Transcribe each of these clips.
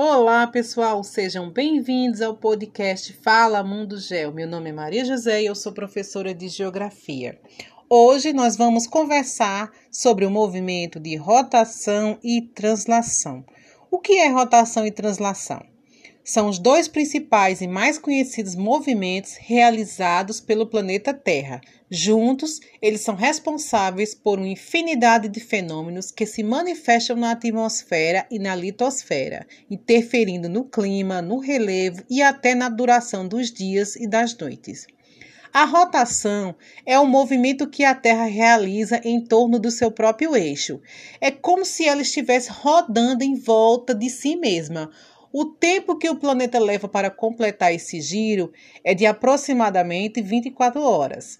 Olá, pessoal, sejam bem-vindos ao podcast Fala Mundo Gel. Meu nome é Maria José e eu sou professora de Geografia. Hoje nós vamos conversar sobre o movimento de rotação e translação. O que é rotação e translação? São os dois principais e mais conhecidos movimentos realizados pelo planeta Terra. Juntos, eles são responsáveis por uma infinidade de fenômenos que se manifestam na atmosfera e na litosfera, interferindo no clima, no relevo e até na duração dos dias e das noites. A rotação é o movimento que a Terra realiza em torno do seu próprio eixo. É como se ela estivesse rodando em volta de si mesma o tempo que o planeta leva para completar esse giro é de aproximadamente 24 horas.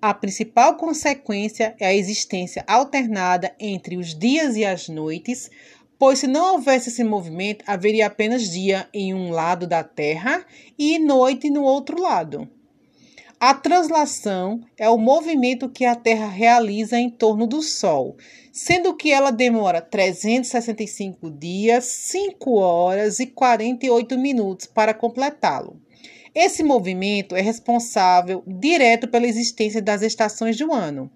A principal consequência é a existência alternada entre os dias e as noites, pois se não houvesse esse movimento, haveria apenas dia em um lado da Terra e noite no outro lado. A translação é o movimento que a Terra realiza em torno do Sol, sendo que ela demora 365 dias, 5 horas e 48 minutos para completá-lo. Esse movimento é responsável direto pela existência das estações do ano.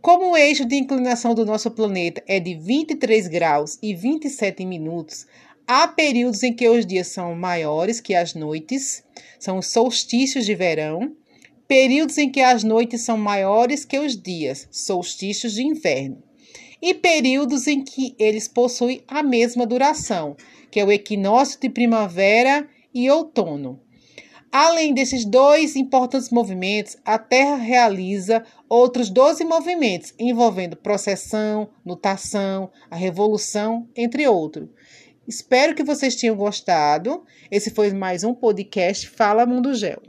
Como o eixo de inclinação do nosso planeta é de 23 graus e 27 minutos, há períodos em que os dias são maiores que as noites, são os solstícios de verão, períodos em que as noites são maiores que os dias, solstícios de inverno, e períodos em que eles possuem a mesma duração, que é o equinócio de primavera e outono. Além desses dois importantes movimentos, a Terra realiza outros 12 movimentos envolvendo processão, nutação, a revolução, entre outros. Espero que vocês tenham gostado. Esse foi mais um podcast Fala Mundo Gel.